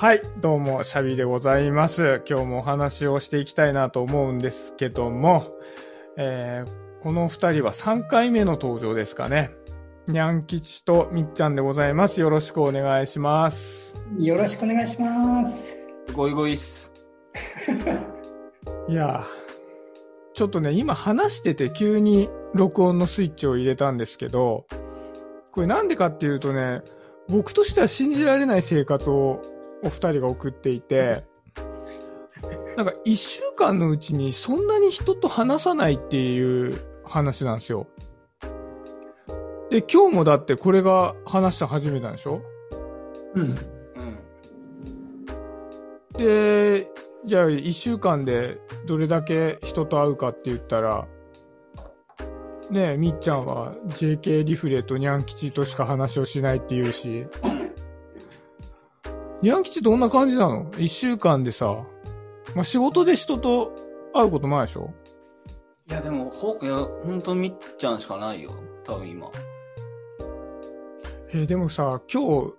はい、どうも、シャビでございます。今日もお話をしていきたいなと思うんですけども、えー、この二人は3回目の登場ですかね。にゃん吉とみっちゃんでございます。よろしくお願いします。よろしくお願いします。ゴイゴイっす。いやー、ちょっとね、今話してて急に録音のスイッチを入れたんですけど、これなんでかっていうとね、僕としては信じられない生活をお二人が送っていて、なんか一週間のうちにそんなに人と話さないっていう話なんですよ。で、今日もだってこれが話した初めてなんでしょ？うん。うん。で、じゃあ一週間でどれだけ人と会うかって言ったら、ねえ、みっちゃんは JK リフレとニャン吉としか話をしないって言うし、ニャン吉どんな感じなの？一週間でさ、まあ、仕事で人と会うことないでしょ？いや、でも、ほ、いや、ほんとみっちゃんしかないよ。多分今。えーでもさ、今日、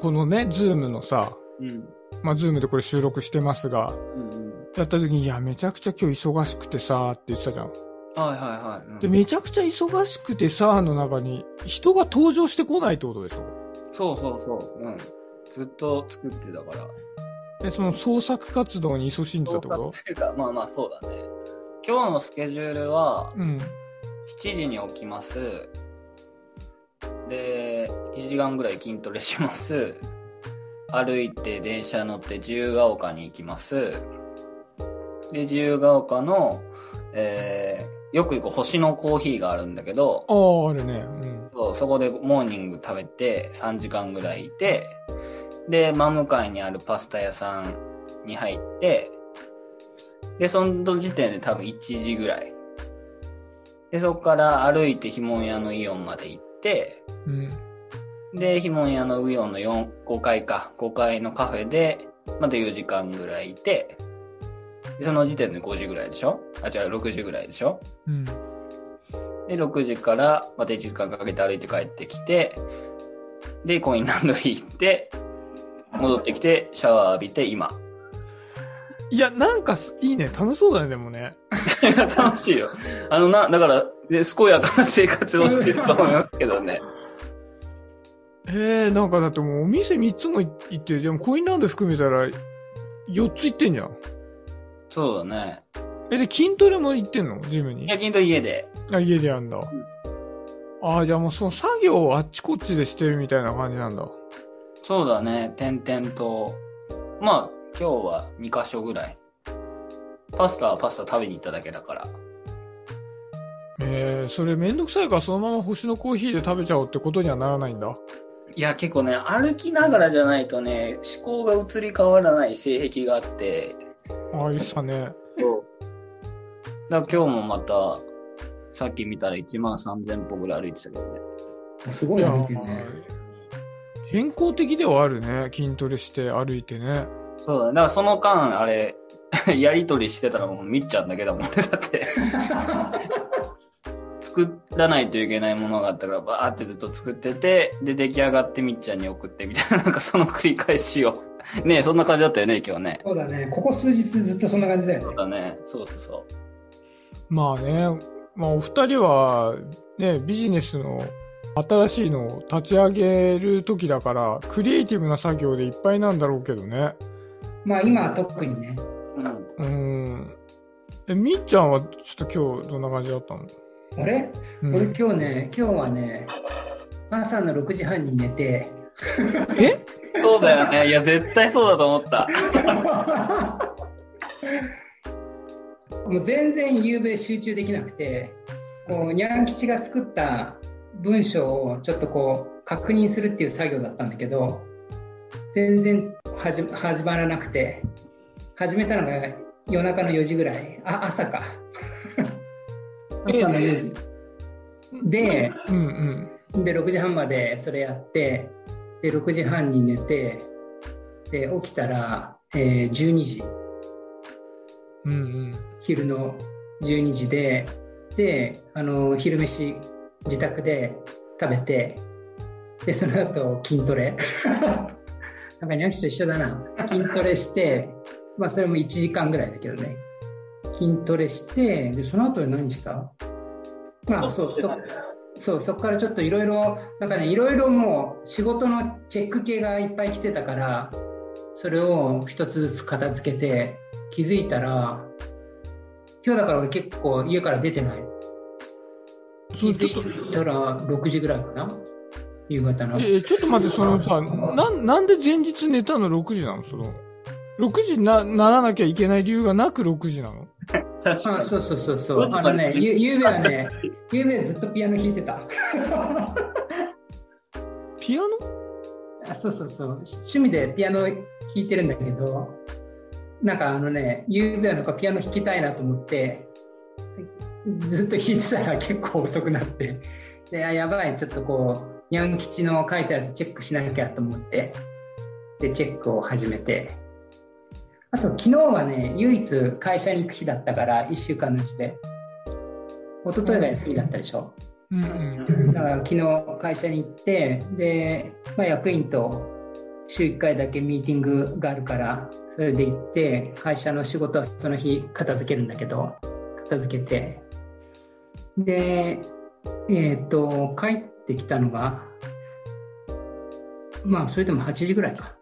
このね、 Zoom のさ、うん。まあ、 Zoom でこれ収録してますが、うんうん。やった時に、いや、めちゃくちゃ今日忙しくてさ、って言ってたじゃん。はいはいはい。うんで、めちゃくちゃ忙しくてさ、の中に人が登場してこないってことでしょ？そうそうそう。うん。ずっと作ってたから。え、その創作活動に勤しんでたってこと？っていうか、まあまあそうだね。今日のスケジュールは、うん。7時に起きます。で、1時間ぐらい筋トレします。歩いて電車乗って自由が丘に行きます。で、自由が丘の、えー、よく行く星のコーヒーがあるんだけど、ああ、あるね。うん。そうそこでモーニング食べて3時間ぐらいいて、で、真向かいにあるパスタ屋さんに入って、で、その時点で多分1時ぐらい。で、そこから歩いてひもん屋のイオンまで行って、うん。で、ひもん屋のイオンの4、5階か、5階のカフェで、また4時間ぐらいいて、でその時点で5時ぐらいでしょ？あ、違う、6時ぐらいでしょ？うん。で、6時からまた1時間かけて歩いて帰ってきて、で、コインランドリー行って、戻ってきて、シャワー浴びて、今。いや、なんかす、いいね。楽しそうだね、でもね。楽しいよ。あのな、だから、で、健やかな生活をしてると思いますけどね。へえ、なんかだってもうお店3つも行って、でもコインランド含めたら4つ行ってんじゃん。そうだね。え、で、筋トレも行ってんの？ジムに？夜勤と家で。あ、家でやんだ。ああ、じゃあもうその作業をあっちこっちでしてるみたいな感じなんだ。そうだね、点々と。まあ、今日は2箇所ぐらい。パスタはパスタ食べに行っただけだから。えー、それめんどくさいからそのまま星のコーヒーで食べちゃおうってことにはならないんだ？いや、結構ね、歩きながらじゃないとね、思考が移り変わらない性癖があって、ああ、いいっすかね。そう。だから今日もまた、さっき見たら1万3000歩ぐらい歩いてたけどね。すごい歩いてるね。健康的ではあるね。筋トレして歩いてね。そうだね。だからその間、あれ、やりとりしてたらもうみっちゃんだけだもんね。だって。作らないといけないものがあったから、バーってずっと作ってて、で、出来上がってみっちゃんに送ってみたいな、なんかその繰り返しを。ねえそんな感じだったよね、今日ね。そうだね。ここ数日ずっとそんな感じだよそうね。だね。そうそう。まあね、まあお二人はね、ビジネスの新しいのを立ち上げる時だから、クリエイティブな作業でいっぱいなんだろうけどね。まあ今は特にね。うん。うーん。え、みっちゃんはちょっと今日どんな感じだったの？俺、うん俺今日ね、今日はね、朝の6時半に寝て、え？そうだよね。いや、絶対そうだと思った。もう全然夕べ集中できなくて、もうにゃん吉が作った文章をちょっとこう確認するっていう作業だったんだけど、全然始始まらなくて、始めたのが夜中の4時ぐらい。あ、朝か。え 朝の4時。で、うんうん。で、6時半までそれやって、で、6時半に寝て、で、起きたら、えー12時。うんうん。昼の12時で、で、あの、昼飯、自宅で食べて、で、その後筋トレ。なんかニャン吉と一緒だな。筋トレして、まあそれも1時間ぐらいだけどね。筋トレして、で、その後に何した？まあそう、そそう、そこからちょっといろいろ、なんかね、いろいろもう仕事のチェック系がいっぱい来てたから、それを一つずつ片付けて、気づいたら、今日だから俺結構家から出てない。気そうちょっとづいたら6時ぐらいかな？夕方の。え、ちょっと待って、そのさ、なん、なんで前日寝たの？6時なの？その、6時にな、ならなきゃいけない理由がなく6時なの？あそうそうそうそう。あのね、ゆゆうべはね、ゆうべずっとピアノ弾いてた。ピアノ？あそうそうそう。趣味でピアノ弾いてるんだけど、なんかあのね、ゆうべはなんかピアノ弾きたいなと思って、ずっと弾いてたら結構遅くなって、で、あ、やばい、ちょっとこう、ニャン吉の書いたやつチェックしなきゃと思って、で、チェックを始めて、あと昨日はね、唯一会社に行く日だったから、1週間のうちで、一昨日が休みだったでしょ？うんうん。だから昨日会社に行って、で、まあ、役員と週1回だけミーティングがあるから、それで行って、会社の仕事はその日片付けるんだけど、片付けて、で、えっ、と、帰ってきたのが、まあ、それでも8時ぐらいか。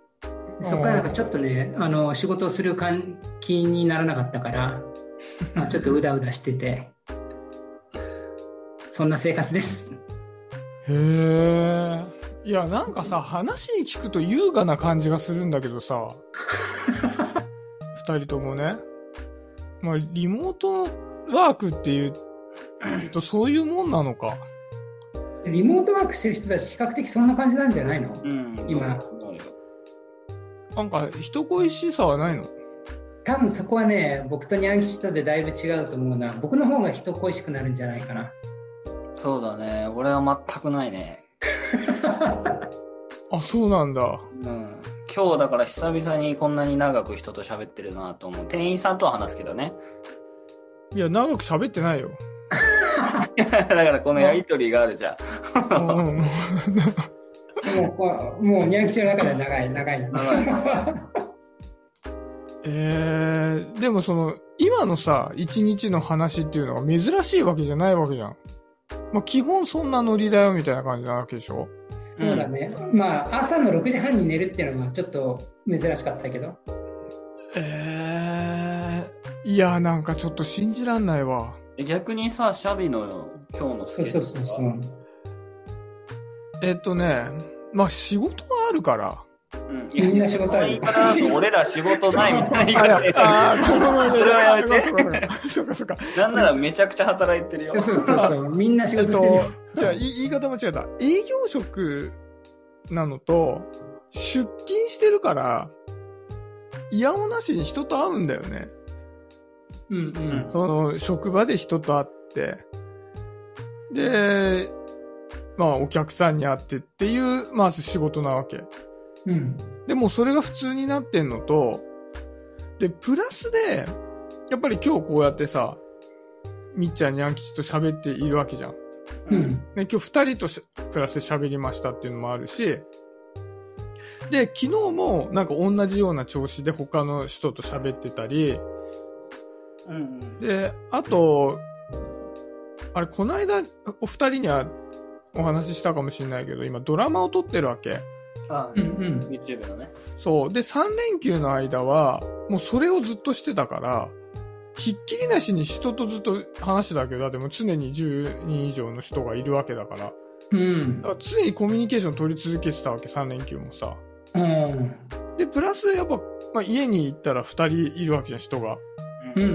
そこからなんかちょっとね、あの、仕事をする感気にならなかったから、まあ、ちょっとうだうだしてて、そんな生活です。へえ。いや、なんかさ、話に聞くと優雅な感じがするんだけどさ、二人ともね。まあ、リモートワークっていうと、そういうもんなのか。リモートワークしてる人たち、比較的そんな感じなんじゃないの？うん。今なんか、人恋しさはないの？多分そこはね、僕とニャン吉とでだいぶ違うと思うな。僕の方が人恋しくなるんじゃないかな。そうだね。俺は全くないね。あ、そうなんだ。うん。今日だから久々にこんなに長く人と喋ってるなと思う。店員さんとは話すけどね。いや、長く喋ってないよ。だからこのやりとりがあるじゃん。もう、もうニャン吉の中では長い、長い。えー、でもその、今のさ、一日の話っていうのが珍しいわけじゃないわけじゃん。まあ、基本そんなノリだよみたいな感じなわけでしょそうだね。まあ、朝の6時半に寝るっていうのはちょっと珍しかったけど。えー、いや、なんかちょっと信じらんないわ。逆にさ、シャビの今日のスそうそうケジュールそうそう。えっとね、まあ仕事があるから。うんみんな仕事あるいや言い方だと俺ら仕事ないみたいな言い、あー、ごめんごめんそれはやめてそうかそうかそうかそうか。なんならめちゃくちゃ働いてるよ。そうそうそう。みんな仕えっと事してるよ。、じゃあ言い言い方間違えた。営業職なのと、出勤してるから、いやおなしに人と会うんだよね。うんうん。その、職場で人と会って、で、まあお客さんに会ってっていう、まあ仕事なわけ。うん。でもそれが普通になってんのと、で、プラスで、やっぱり今日こうやってさ、みっちゃんにゃん吉と喋っているわけじゃん。うん。ね、今日二人としプラスで喋りましたっていうのもあるし、で、昨日もなんか同じような調子で他の人と喋ってたり、うん。で、あと、あれ、この間、お二人にはお話ししたかもしれないけど、今ドラマを撮ってるわけ。あうんうん。YouTube のね。そう。で、3連休の間は、もうそれをずっとしてたから、ひっきりなしに人とずっと話してたけど、でも常に10人以上の人がいるわけだから、うんだ。から常にコミュニケーション取り続けてたわけ、3連休もさ。うん。で、プラスやっぱ、まあ、家に行ったら2人いるわけじゃん、人が。うんう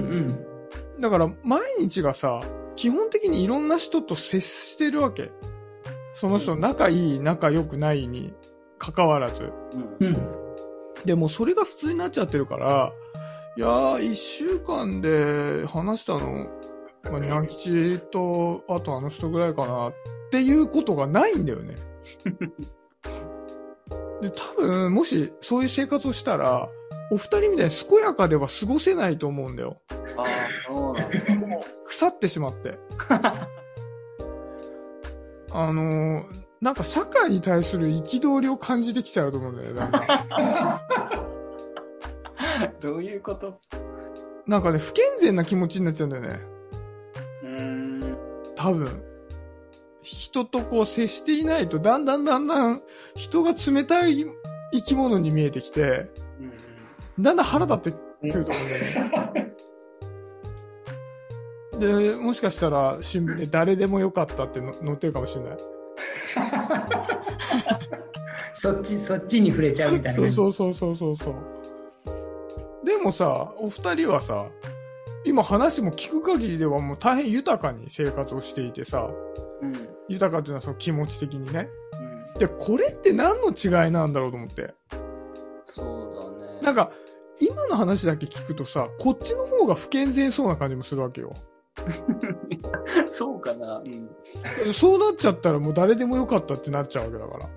ん。だから、毎日がさ、基本的にいろんな人と接してるわけ。その人、仲いい、仲良くないに関わらず。うん。うん。でもそれが普通になっちゃってるから、いやー、一週間で話したの、まあ、にゃん吉と、あとあの人ぐらいかなっていうことがないんだよね。で、多分、もしそういう生活をしたら、お二人みたいに健やかでは過ごせないと思うんだよ。ああ、そうなんだ。腐ってしまって。あのーなんか社会に対する憤りを感じてきちゃうと思うんだよね。なんか、どういうこと？なんかね、不健全な気持ちになっちゃうんだよね。うーん。多分。人とこう接していないと、だんだんだんだん人が冷たい生き物に見えてきて、うんだんだん腹立ってくると思うんだよね。で、もしかしたら新聞で誰でもよかったっての載ってるかもしれない。そっち、そっちに触れちゃうみたいなそうね。そうそうそうそうそう。でもさ、お二人はさ、今話も聞く限りではもう大変豊かに生活をしていてさ、うん。豊かっていうのはその気持ち的にね。うん。で、これって何の違いなんだろうと思って。そうだね。なんか、今の話だけ聞くとさ、こっちの方が不健全そうな感じもするわけよ。そうかな。うん。そうなっちゃったらもう誰でもよかったってなっちゃうわけだから。